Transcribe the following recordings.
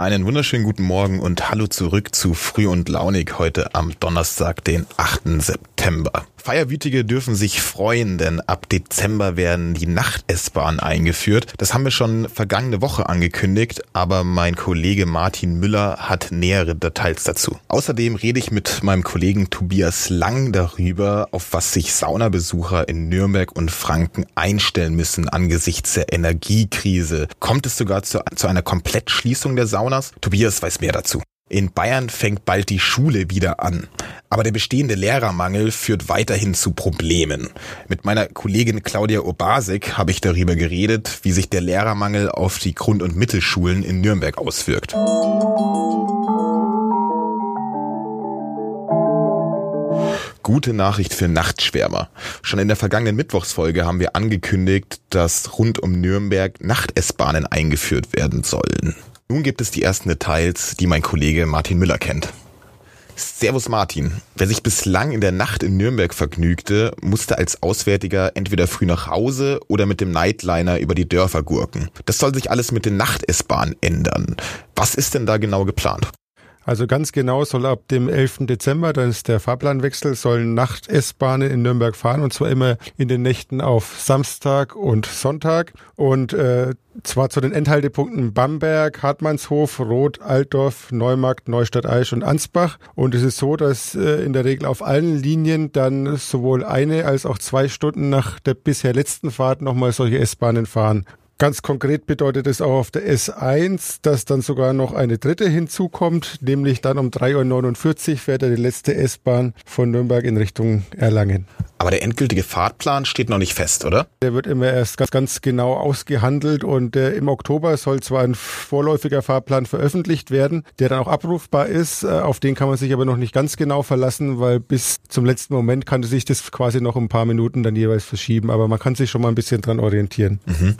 Einen wunderschönen guten Morgen und hallo zurück zu Früh und Launig heute am Donnerstag, den 8. September. Feierwütige dürfen sich freuen, denn ab Dezember werden die Nacht-S-Bahn eingeführt. Das haben wir schon vergangene Woche angekündigt, aber mein Kollege Martin Müller hat nähere Details dazu. Außerdem rede ich mit meinem Kollegen Tobias Lang darüber, auf was sich Saunabesucher in Nürnberg und Franken einstellen müssen angesichts der Energiekrise. Kommt es sogar zu, zu einer Komplettschließung der Saunas? Tobias weiß mehr dazu. In Bayern fängt bald die Schule wieder an. Aber der bestehende Lehrermangel führt weiterhin zu Problemen. Mit meiner Kollegin Claudia Obasek habe ich darüber geredet, wie sich der Lehrermangel auf die Grund- und Mittelschulen in Nürnberg auswirkt. Gute Nachricht für Nachtschwärmer. Schon in der vergangenen Mittwochsfolge haben wir angekündigt, dass rund um Nürnberg Nacht-S-Bahnen eingeführt werden sollen. Nun gibt es die ersten Details, die mein Kollege Martin Müller kennt. Servus Martin. Wer sich bislang in der Nacht in Nürnberg vergnügte, musste als Auswärtiger entweder früh nach Hause oder mit dem Nightliner über die Dörfer gurken. Das soll sich alles mit den Nacht-S-Bahnen ändern. Was ist denn da genau geplant? Also ganz genau soll ab dem 11. Dezember, dann ist der Fahrplanwechsel, sollen Nacht-S-Bahnen in Nürnberg fahren und zwar immer in den Nächten auf Samstag und Sonntag und äh, zwar zu den Endhaltepunkten Bamberg, Hartmannshof, Roth, Altdorf, Neumarkt, Neustadt Aisch und Ansbach. Und es ist so, dass äh, in der Regel auf allen Linien dann sowohl eine als auch zwei Stunden nach der bisher letzten Fahrt nochmal solche S-Bahnen fahren. Ganz konkret bedeutet es auch auf der S1, dass dann sogar noch eine dritte hinzukommt, nämlich dann um 3.49 Uhr fährt er die letzte S-Bahn von Nürnberg in Richtung Erlangen. Aber der endgültige Fahrtplan steht noch nicht fest, oder? Der wird immer erst ganz, ganz genau ausgehandelt und äh, im Oktober soll zwar ein vorläufiger Fahrplan veröffentlicht werden, der dann auch abrufbar ist. Äh, auf den kann man sich aber noch nicht ganz genau verlassen, weil bis zum letzten Moment kann sich das quasi noch ein paar Minuten dann jeweils verschieben. Aber man kann sich schon mal ein bisschen dran orientieren. Mhm.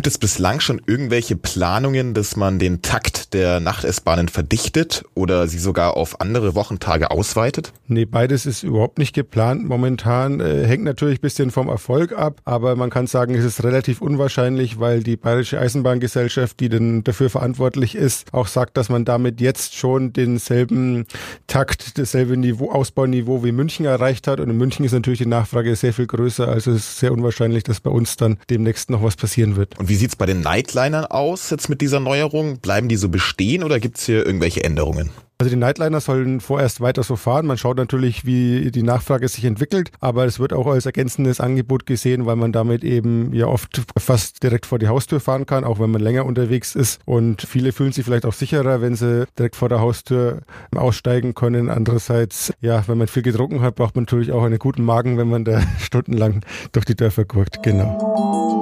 Gibt es bislang schon irgendwelche Planungen, dass man den Takt der Nacht-S-Bahnen verdichtet oder sie sogar auf andere Wochentage ausweitet? Nee, beides ist überhaupt nicht geplant momentan äh, hängt natürlich ein bisschen vom Erfolg ab, aber man kann sagen, es ist relativ unwahrscheinlich, weil die Bayerische Eisenbahngesellschaft, die denn dafür verantwortlich ist, auch sagt, dass man damit jetzt schon denselben Takt, dasselbe Niveau, Ausbauniveau wie München erreicht hat. Und in München ist natürlich die Nachfrage sehr viel größer, also es ist sehr unwahrscheinlich, dass bei uns dann demnächst noch was passieren wird. Und wie sieht's bei den Nightlinern aus jetzt mit dieser Neuerung? Bleiben die so bestehen oder gibt's hier irgendwelche Änderungen? Also die Nightliner sollen vorerst weiter so fahren. Man schaut natürlich, wie die Nachfrage sich entwickelt, aber es wird auch als ergänzendes Angebot gesehen, weil man damit eben ja oft fast direkt vor die Haustür fahren kann, auch wenn man länger unterwegs ist. Und viele fühlen sich vielleicht auch sicherer, wenn sie direkt vor der Haustür aussteigen können. Andererseits, ja, wenn man viel getrunken hat, braucht man natürlich auch einen guten Magen, wenn man da stundenlang durch die Dörfer guckt. Genau.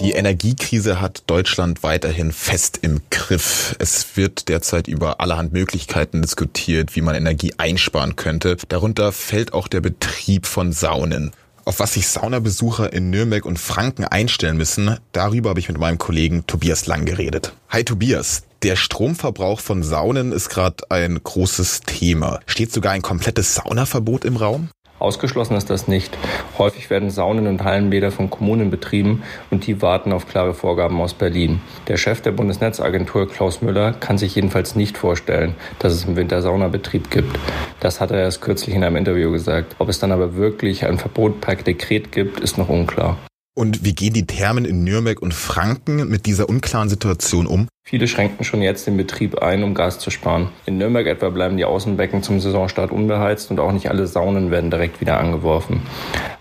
Die Energiekrise hat Deutschland weiterhin fest im Griff. Es wird derzeit über allerhand Möglichkeiten diskutiert, wie man Energie einsparen könnte. Darunter fällt auch der Betrieb von Saunen. Auf was sich Saunabesucher in Nürnberg und Franken einstellen müssen, darüber habe ich mit meinem Kollegen Tobias Lang geredet. Hi Tobias, der Stromverbrauch von Saunen ist gerade ein großes Thema. Steht sogar ein komplettes Saunaverbot im Raum? Ausgeschlossen ist das nicht. Häufig werden Saunen und Hallenbäder von Kommunen betrieben und die warten auf klare Vorgaben aus Berlin. Der Chef der Bundesnetzagentur Klaus Müller kann sich jedenfalls nicht vorstellen, dass es im Winter Saunabetrieb gibt. Das hat er erst kürzlich in einem Interview gesagt. Ob es dann aber wirklich ein Verbot per Dekret gibt, ist noch unklar. Und wie gehen die Thermen in Nürnberg und Franken mit dieser unklaren Situation um? Viele schränken schon jetzt den Betrieb ein, um Gas zu sparen. In Nürnberg etwa bleiben die Außenbecken zum Saisonstart unbeheizt und auch nicht alle Saunen werden direkt wieder angeworfen.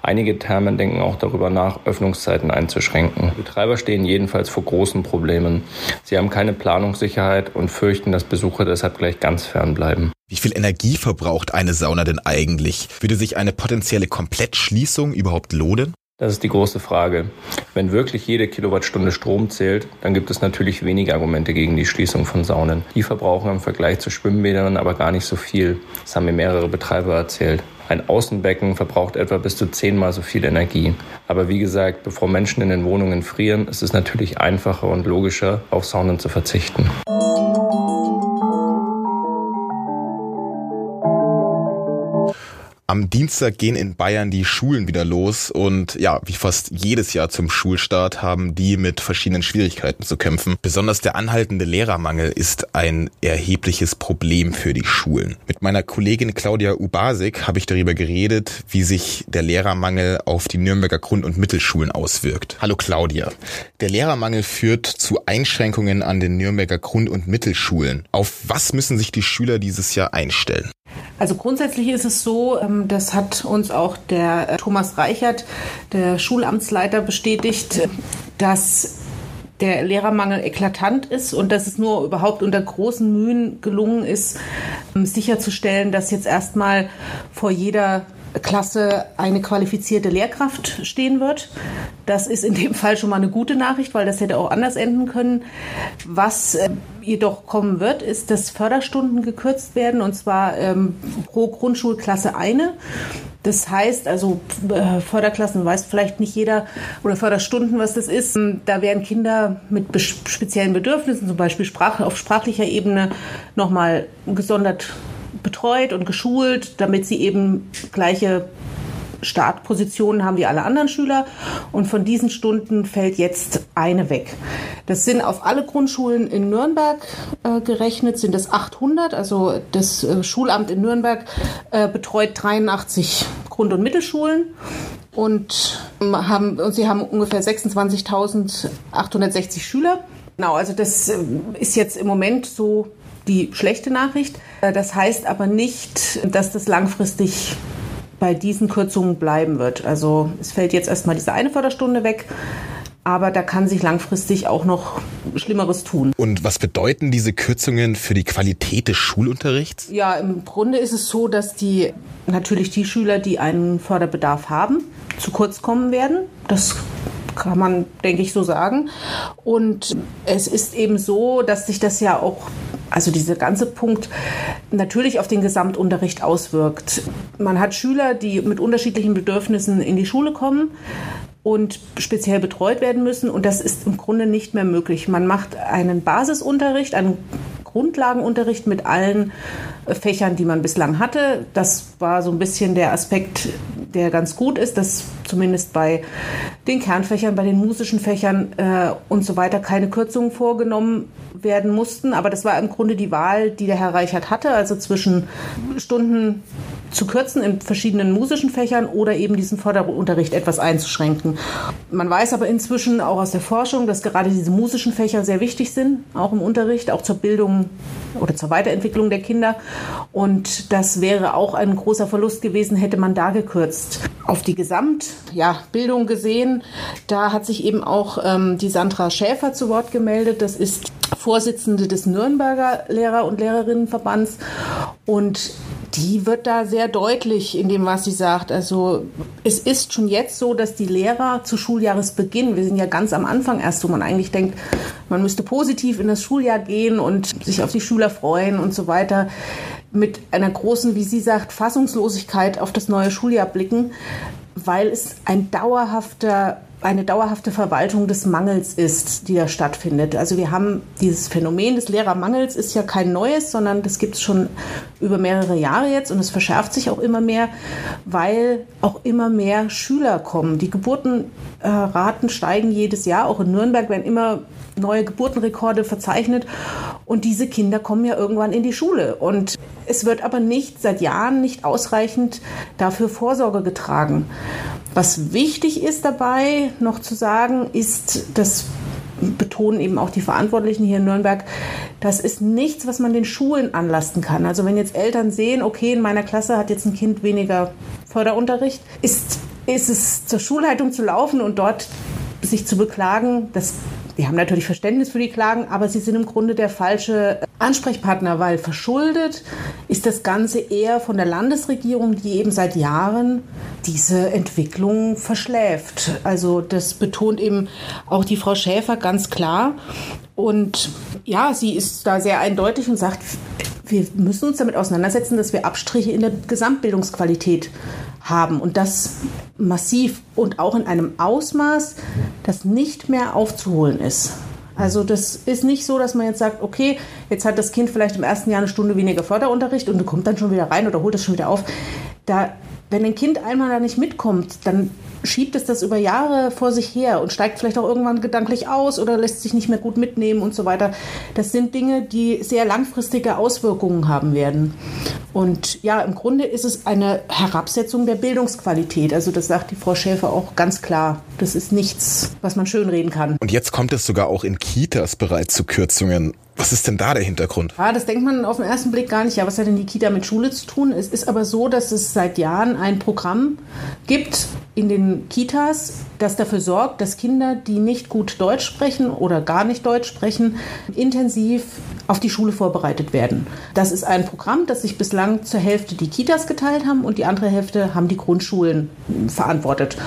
Einige Thermen denken auch darüber nach, Öffnungszeiten einzuschränken. Die Betreiber stehen jedenfalls vor großen Problemen. Sie haben keine Planungssicherheit und fürchten, dass Besucher deshalb gleich ganz fern bleiben. Wie viel Energie verbraucht eine Sauna denn eigentlich? Würde sich eine potenzielle Komplettschließung überhaupt lohnen? Das ist die große Frage. Wenn wirklich jede Kilowattstunde Strom zählt, dann gibt es natürlich wenige Argumente gegen die Schließung von Saunen. Die verbrauchen im Vergleich zu Schwimmbädern aber gar nicht so viel. Das haben mir mehrere Betreiber erzählt. Ein Außenbecken verbraucht etwa bis zu zehnmal so viel Energie. Aber wie gesagt, bevor Menschen in den Wohnungen frieren, ist es natürlich einfacher und logischer, auf Saunen zu verzichten. Am Dienstag gehen in Bayern die Schulen wieder los und ja, wie fast jedes Jahr zum Schulstart haben die mit verschiedenen Schwierigkeiten zu kämpfen. Besonders der anhaltende Lehrermangel ist ein erhebliches Problem für die Schulen. Mit meiner Kollegin Claudia Ubasik habe ich darüber geredet, wie sich der Lehrermangel auf die Nürnberger Grund- und Mittelschulen auswirkt. Hallo Claudia. Der Lehrermangel führt zu Einschränkungen an den Nürnberger Grund- und Mittelschulen. Auf was müssen sich die Schüler dieses Jahr einstellen? Also grundsätzlich ist es so, ähm, das hat uns auch der äh, Thomas Reichert, der Schulamtsleiter, bestätigt, dass der Lehrermangel eklatant ist und dass es nur überhaupt unter großen Mühen gelungen ist, ähm, sicherzustellen, dass jetzt erstmal vor jeder Klasse eine qualifizierte Lehrkraft stehen wird. Das ist in dem Fall schon mal eine gute Nachricht, weil das hätte auch anders enden können. Was äh, jedoch kommen wird, ist, dass Förderstunden gekürzt werden und zwar ähm, pro Grundschulklasse eine. Das heißt, also äh, Förderklassen weiß vielleicht nicht jeder oder Förderstunden, was das ist. Da werden Kinder mit speziellen Bedürfnissen, zum Beispiel auf sprachlicher Ebene, nochmal gesondert betreut und geschult, damit sie eben gleiche Startpositionen haben wie alle anderen Schüler. Und von diesen Stunden fällt jetzt eine weg. Das sind auf alle Grundschulen in Nürnberg äh, gerechnet, sind das 800. Also das äh, Schulamt in Nürnberg äh, betreut 83 Grund- und Mittelschulen. Und, ähm, haben, und sie haben ungefähr 26.860 Schüler. Genau, also das äh, ist jetzt im Moment so die schlechte Nachricht. Äh, das heißt aber nicht, dass das langfristig bei diesen Kürzungen bleiben wird. Also es fällt jetzt erstmal diese eine Förderstunde weg. Aber da kann sich langfristig auch noch Schlimmeres tun. Und was bedeuten diese Kürzungen für die Qualität des Schulunterrichts? Ja, im Grunde ist es so, dass die natürlich die Schüler, die einen Förderbedarf haben, zu kurz kommen werden. Das kann man, denke ich, so sagen. Und es ist eben so, dass sich das ja auch also dieser ganze Punkt natürlich auf den Gesamtunterricht auswirkt. Man hat Schüler, die mit unterschiedlichen Bedürfnissen in die Schule kommen und speziell betreut werden müssen. Und das ist im Grunde nicht mehr möglich. Man macht einen Basisunterricht, einen Grundlagenunterricht mit allen Fächern, die man bislang hatte. Das war so ein bisschen der Aspekt, der ganz gut ist, dass zumindest bei den Kernfächern, bei den musischen Fächern äh, und so weiter keine Kürzungen vorgenommen werden mussten. Aber das war im Grunde die Wahl, die der Herr Reichert hatte, also zwischen Stunden zu kürzen in verschiedenen musischen Fächern oder eben diesen Förderunterricht etwas einzuschränken. Man weiß aber inzwischen auch aus der Forschung, dass gerade diese musischen Fächer sehr wichtig sind, auch im Unterricht, auch zur Bildung oder zur Weiterentwicklung der Kinder. Und das wäre auch ein großer Verlust gewesen, hätte man da gekürzt. Auf die Gesamtbildung ja, gesehen, da hat sich eben auch ähm, die Sandra Schäfer zu Wort gemeldet. Das ist Vorsitzende des Nürnberger Lehrer- und Lehrerinnenverbands. Und die wird da sehr deutlich in dem, was sie sagt. Also es ist schon jetzt so, dass die Lehrer zu Schuljahresbeginn, wir sind ja ganz am Anfang erst, wo man eigentlich denkt, man müsste positiv in das Schuljahr gehen und sich auf die Schüler freuen und so weiter, mit einer großen, wie sie sagt, Fassungslosigkeit auf das neue Schuljahr blicken, weil es ein dauerhafter eine dauerhafte Verwaltung des Mangels ist, die da stattfindet. Also wir haben dieses Phänomen des Lehrermangels ist ja kein neues, sondern das gibt es schon über mehrere Jahre jetzt und es verschärft sich auch immer mehr, weil auch immer mehr Schüler kommen. Die Geburtenraten steigen jedes Jahr, auch in Nürnberg werden immer neue Geburtenrekorde verzeichnet und diese Kinder kommen ja irgendwann in die Schule und es wird aber nicht seit Jahren nicht ausreichend dafür Vorsorge getragen. Was wichtig ist dabei noch zu sagen, ist, das betonen eben auch die Verantwortlichen hier in Nürnberg, das ist nichts, was man den Schulen anlasten kann. Also wenn jetzt Eltern sehen, okay, in meiner Klasse hat jetzt ein Kind weniger Förderunterricht, ist, ist es zur Schulleitung zu laufen und dort sich zu beklagen, das wir haben natürlich Verständnis für die Klagen, aber sie sind im Grunde der falsche Ansprechpartner, weil verschuldet ist das Ganze eher von der Landesregierung, die eben seit Jahren diese Entwicklung verschläft. Also das betont eben auch die Frau Schäfer ganz klar. Und ja, sie ist da sehr eindeutig und sagt, wir müssen uns damit auseinandersetzen, dass wir Abstriche in der Gesamtbildungsqualität haben und das massiv und auch in einem Ausmaß, das nicht mehr aufzuholen ist. Also das ist nicht so, dass man jetzt sagt, okay, jetzt hat das Kind vielleicht im ersten Jahr eine Stunde weniger Förderunterricht und kommt dann schon wieder rein oder holt das schon wieder auf. Da wenn ein Kind einmal da nicht mitkommt, dann schiebt es das über Jahre vor sich her und steigt vielleicht auch irgendwann gedanklich aus oder lässt sich nicht mehr gut mitnehmen und so weiter. Das sind Dinge, die sehr langfristige Auswirkungen haben werden. Und ja, im Grunde ist es eine Herabsetzung der Bildungsqualität. Also das sagt die Frau Schäfer auch ganz klar. Das ist nichts, was man schönreden kann. Und jetzt kommt es sogar auch in Kitas bereits zu Kürzungen. Was ist denn da der Hintergrund? Ja, das denkt man auf den ersten Blick gar nicht. Ja, was hat denn die Kita mit Schule zu tun? Es ist aber so, dass es seit Jahren ein Programm gibt in den Kitas, das dafür sorgt, dass Kinder, die nicht gut Deutsch sprechen oder gar nicht Deutsch sprechen, intensiv auf die Schule vorbereitet werden. Das ist ein Programm, das sich bislang zur Hälfte die Kitas geteilt haben und die andere Hälfte haben die Grundschulen verantwortet.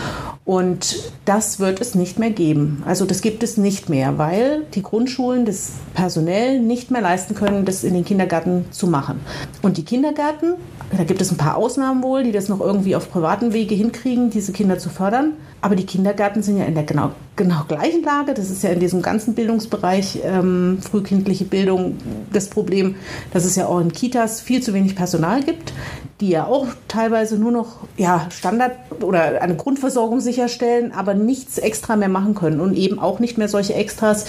Und das wird es nicht mehr geben. Also das gibt es nicht mehr, weil die Grundschulen das personell nicht mehr leisten können, das in den Kindergärten zu machen. Und die Kindergärten, da gibt es ein paar Ausnahmen wohl, die das noch irgendwie auf privaten Wege hinkriegen, diese Kinder zu fördern. Aber die Kindergärten sind ja in der genau, genau gleichen Lage. Das ist ja in diesem ganzen Bildungsbereich ähm, frühkindliche Bildung das Problem, dass es ja auch in Kitas viel zu wenig Personal gibt, die ja auch teilweise nur noch ja, Standard oder eine Grundversorgung sicherstellen, aber nichts extra mehr machen können und eben auch nicht mehr solche Extras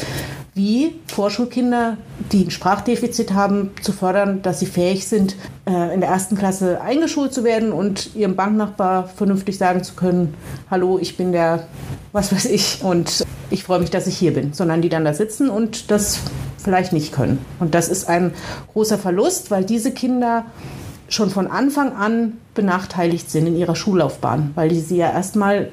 wie Vorschulkinder, die ein Sprachdefizit haben, zu fördern, dass sie fähig sind, äh, in der ersten Klasse eingeschult zu werden und ihrem Banknachbar vernünftig sagen zu können, hallo, ich bin der, was weiß ich, und ich freue mich, dass ich hier bin, sondern die dann da sitzen und das vielleicht nicht können. Und das ist ein großer Verlust, weil diese Kinder schon von Anfang an benachteiligt sind in ihrer Schullaufbahn, weil die sie ja erstmal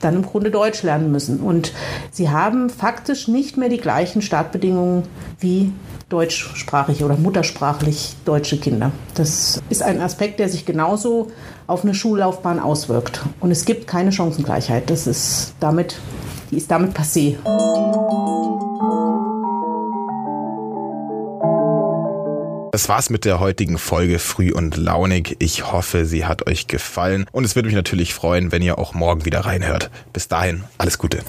dann im Grunde Deutsch lernen müssen. Und sie haben faktisch nicht mehr die gleichen Startbedingungen wie deutschsprachige oder muttersprachlich deutsche Kinder. Das ist ein Aspekt, der sich genauso auf eine Schullaufbahn auswirkt. Und es gibt keine Chancengleichheit. Das ist damit, die ist damit passé. Das war's mit der heutigen Folge Früh und Launig. Ich hoffe, sie hat euch gefallen und es würde mich natürlich freuen, wenn ihr auch morgen wieder reinhört. Bis dahin, alles Gute.